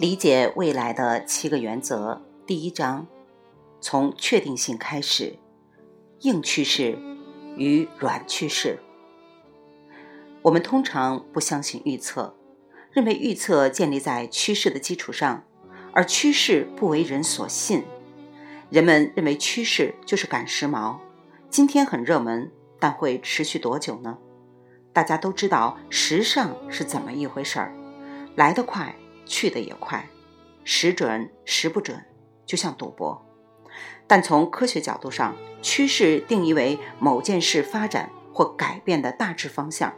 理解未来的七个原则，第一章，从确定性开始，硬趋势与软趋势。我们通常不相信预测，认为预测建立在趋势的基础上，而趋势不为人所信。人们认为趋势就是赶时髦，今天很热门，但会持续多久呢？大家都知道时尚是怎么一回事儿，来得快。去的也快，时准时不准，就像赌博。但从科学角度上，趋势定义为某件事发展或改变的大致方向。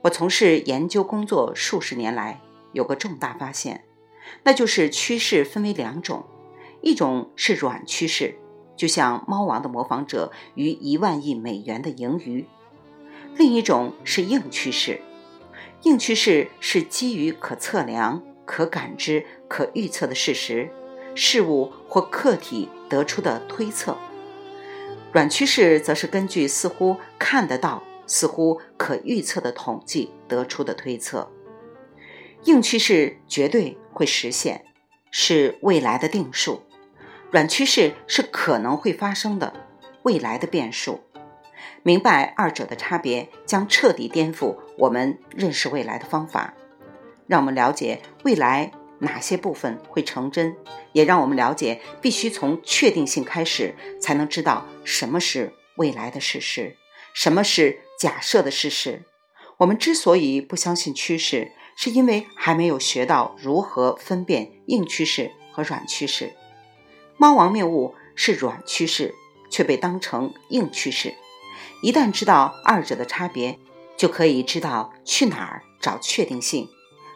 我从事研究工作数十年来，有个重大发现，那就是趋势分为两种：一种是软趋势，就像猫王的模仿者与一万亿美元的盈余；另一种是硬趋势。硬趋势是基于可测量、可感知、可预测的事实、事物或客体得出的推测；软趋势则是根据似乎看得到、似乎可预测的统计得出的推测。硬趋势绝对会实现，是未来的定数；软趋势是可能会发生的未来的变数。明白二者的差别，将彻底颠覆我们认识未来的方法。让我们了解未来哪些部分会成真，也让我们了解必须从确定性开始，才能知道什么是未来的事实，什么是假设的事实。我们之所以不相信趋势，是因为还没有学到如何分辨硬趋势和软趋势。猫王谬误是软趋势，却被当成硬趋势。一旦知道二者的差别，就可以知道去哪儿找确定性，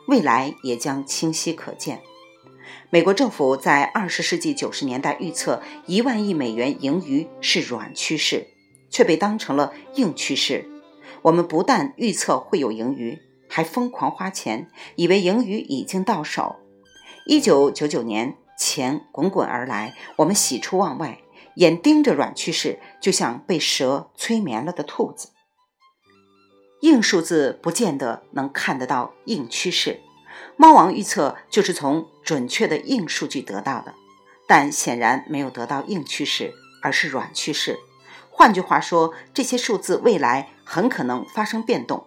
未来也将清晰可见。美国政府在二十世纪九十年代预测一万亿美元盈余是软趋势，却被当成了硬趋势。我们不但预测会有盈余，还疯狂花钱，以为盈余已经到手。一九九九年，钱滚滚而来，我们喜出望外。眼盯着软趋势，就像被蛇催眠了的兔子。硬数字不见得能看得到硬趋势，猫王预测就是从准确的硬数据得到的，但显然没有得到硬趋势，而是软趋势。换句话说，这些数字未来很可能发生变动。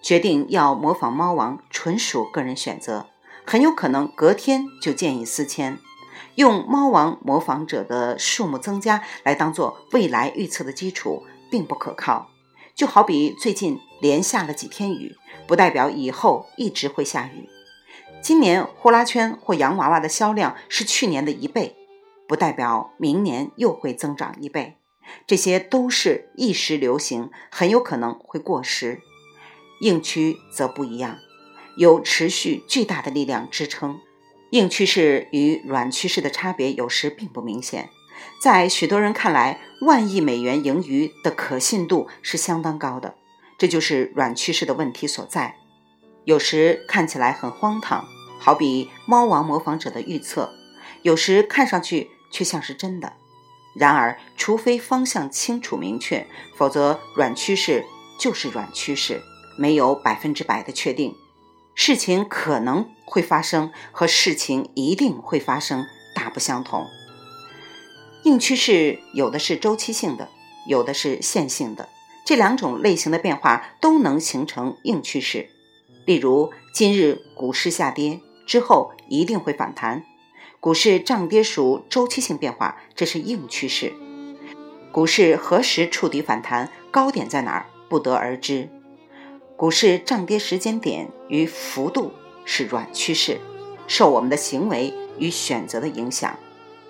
决定要模仿猫王，纯属个人选择，很有可能隔天就见异思迁。用猫王模仿者的数目增加来当做未来预测的基础，并不可靠。就好比最近连下了几天雨，不代表以后一直会下雨。今年呼啦圈或洋娃娃的销量是去年的一倍，不代表明年又会增长一倍。这些都是一时流行，很有可能会过时。硬趋则不一样，有持续巨大的力量支撑。硬趋势与软趋势的差别有时并不明显，在许多人看来，万亿美元盈余的可信度是相当高的，这就是软趋势的问题所在。有时看起来很荒唐，好比猫王模仿者的预测；有时看上去却像是真的。然而，除非方向清楚明确，否则软趋势就是软趋势，没有百分之百的确定。事情可能会发生和事情一定会发生大不相同。硬趋势有的是周期性的，有的是线性的，这两种类型的变化都能形成硬趋势。例如，今日股市下跌之后一定会反弹，股市涨跌属周期性变化，这是硬趋势。股市何时触底反弹，高点在哪儿，不得而知。股市涨跌时间点与幅度是软趋势，受我们的行为与选择的影响。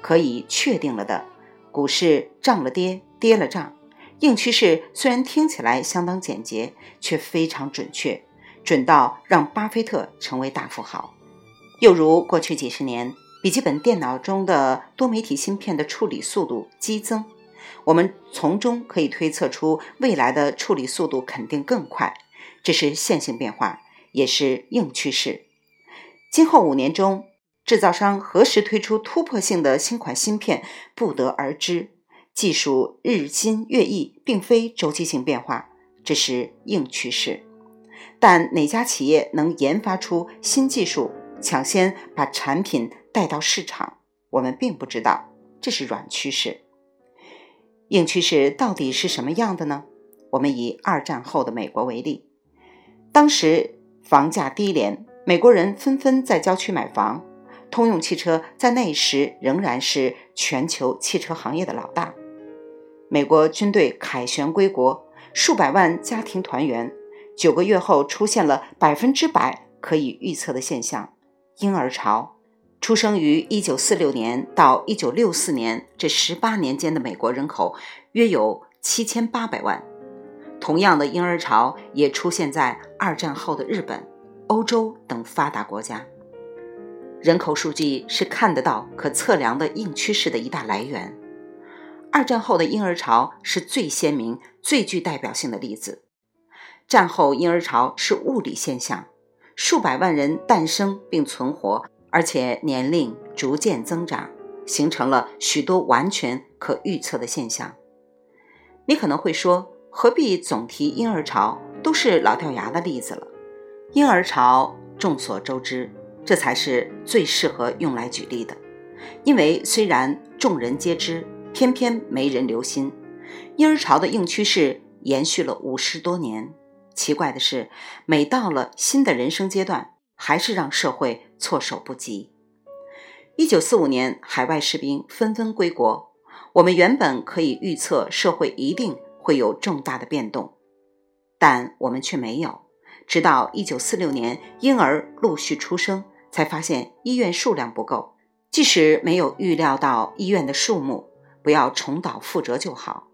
可以确定了的，股市涨了跌，跌了涨。硬趋势虽然听起来相当简洁，却非常准确，准到让巴菲特成为大富豪。又如过去几十年，笔记本电脑中的多媒体芯片的处理速度激增，我们从中可以推测出未来的处理速度肯定更快。这是线性变化，也是硬趋势。今后五年中，制造商何时推出突破性的新款芯片，不得而知。技术日新月异，并非周期性变化，这是硬趋势。但哪家企业能研发出新技术，抢先把产品带到市场，我们并不知道这是软趋势。硬趋势到底是什么样的呢？我们以二战后的美国为例，当时房价低廉，美国人纷纷在郊区买房，通用汽车在那时仍然是全球汽车行业的老大。美国军队凯旋归国，数百万家庭团圆。九个月后，出现了百分之百可以预测的现象——婴儿潮。出生于1946年到1964年这十八年间的美国人口约有7800万。同样的婴儿潮也出现在二战后的日本、欧洲等发达国家。人口数据是看得到、可测量的硬趋势的一大来源。二战后的婴儿潮是最鲜明、最具代表性的例子。战后婴儿潮是物理现象，数百万人诞生并存活，而且年龄逐渐增长，形成了许多完全可预测的现象。你可能会说，何必总提婴儿潮？都是老掉牙的例子了。婴儿潮众所周知，这才是最适合用来举例的，因为虽然众人皆知，偏偏没人留心。婴儿潮的硬趋势延续了五十多年。奇怪的是，每到了新的人生阶段，还是让社会措手不及。一九四五年，海外士兵纷纷归国，我们原本可以预测社会一定会有重大的变动，但我们却没有。直到一九四六年，婴儿陆续出生，才发现医院数量不够。即使没有预料到医院的数目，不要重蹈覆辙就好。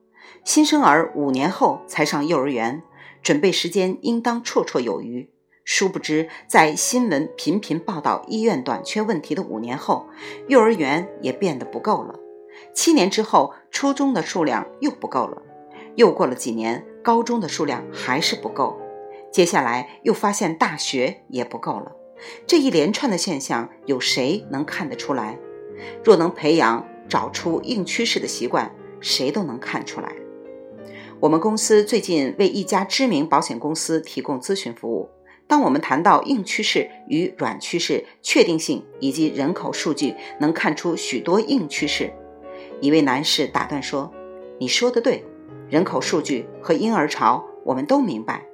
新生儿五年后才上幼儿园。准备时间应当绰绰有余，殊不知在新闻频频报道医院短缺问题的五年后，幼儿园也变得不够了。七年之后，初中的数量又不够了。又过了几年，高中的数量还是不够。接下来又发现大学也不够了。这一连串的现象，有谁能看得出来？若能培养找出硬趋势的习惯，谁都能看出来。我们公司最近为一家知名保险公司提供咨询服务。当我们谈到硬趋势与软趋势、确定性以及人口数据，能看出许多硬趋势。一位男士打断说：“你说的对，人口数据和婴儿潮我们都明白。”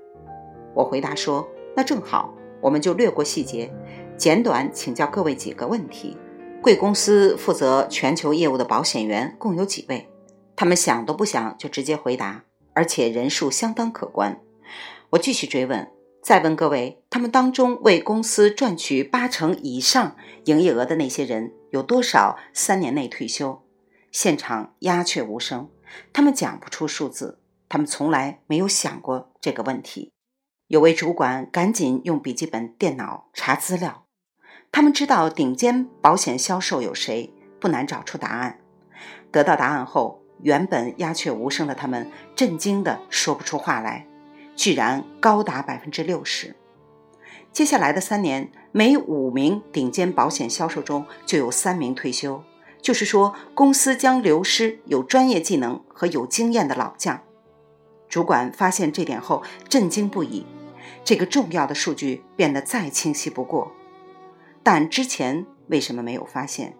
我回答说：“那正好，我们就略过细节，简短请教各位几个问题。贵公司负责全球业务的保险员共有几位？他们想都不想就直接回答。”而且人数相当可观。我继续追问，再问各位：他们当中为公司赚取八成以上营业额的那些人，有多少三年内退休？现场鸦雀无声，他们讲不出数字，他们从来没有想过这个问题。有位主管赶紧用笔记本电脑查资料，他们知道顶尖保险销售有谁，不难找出答案。得到答案后。原本鸦雀无声的他们，震惊的说不出话来，居然高达百分之六十。接下来的三年，每五名顶尖保险销售中就有三名退休，就是说，公司将流失有专业技能和有经验的老将。主管发现这点后，震惊不已。这个重要的数据变得再清晰不过，但之前为什么没有发现？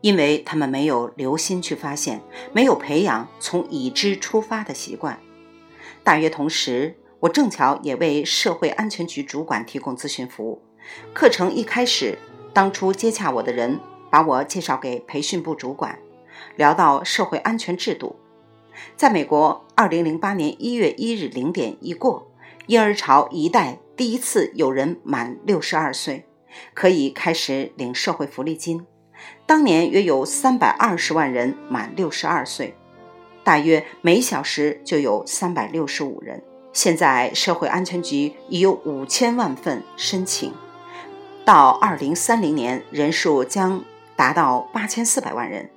因为他们没有留心去发现，没有培养从已知出发的习惯。大约同时，我正巧也为社会安全局主管提供咨询服务。课程一开始，当初接洽我的人把我介绍给培训部主管，聊到社会安全制度。在美国，二零零八年一月一日零点一过，婴儿潮一代第一次有人满六十二岁，可以开始领社会福利金。当年约有三百二十万人满六十二岁，大约每小时就有三百六十五人。现在社会安全局已有五千万份申请，到二零三零年人数将达到八千四百万人。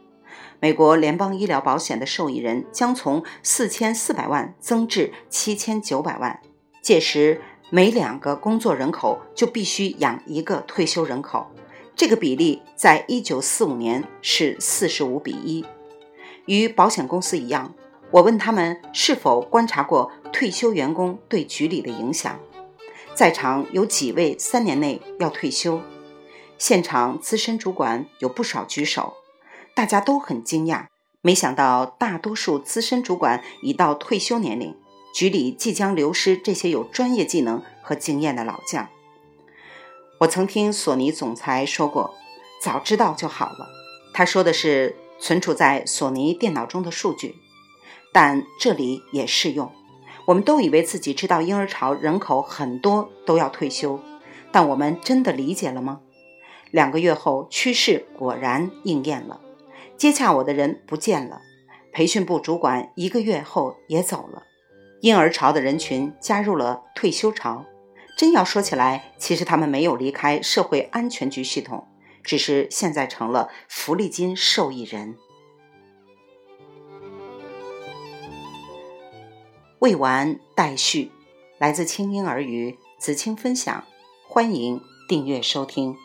美国联邦医疗保险的受益人将从四千四百万增至七千九百万，届时每两个工作人口就必须养一个退休人口。这个比例在一九四五年是四十五比一。与保险公司一样，我问他们是否观察过退休员工对局里的影响。在场有几位三年内要退休？现场资深主管有不少举手，大家都很惊讶，没想到大多数资深主管已到退休年龄，局里即将流失这些有专业技能和经验的老将。我曾听索尼总裁说过：“早知道就好了。”他说的是存储在索尼电脑中的数据，但这里也适用。我们都以为自己知道婴儿潮人口很多都要退休，但我们真的理解了吗？两个月后，趋势果然应验了。接洽我的人不见了，培训部主管一个月后也走了，婴儿潮的人群加入了退休潮。真要说起来，其实他们没有离开社会安全局系统，只是现在成了福利金受益人。未完待续，来自清婴儿语子青分享，欢迎订阅收听。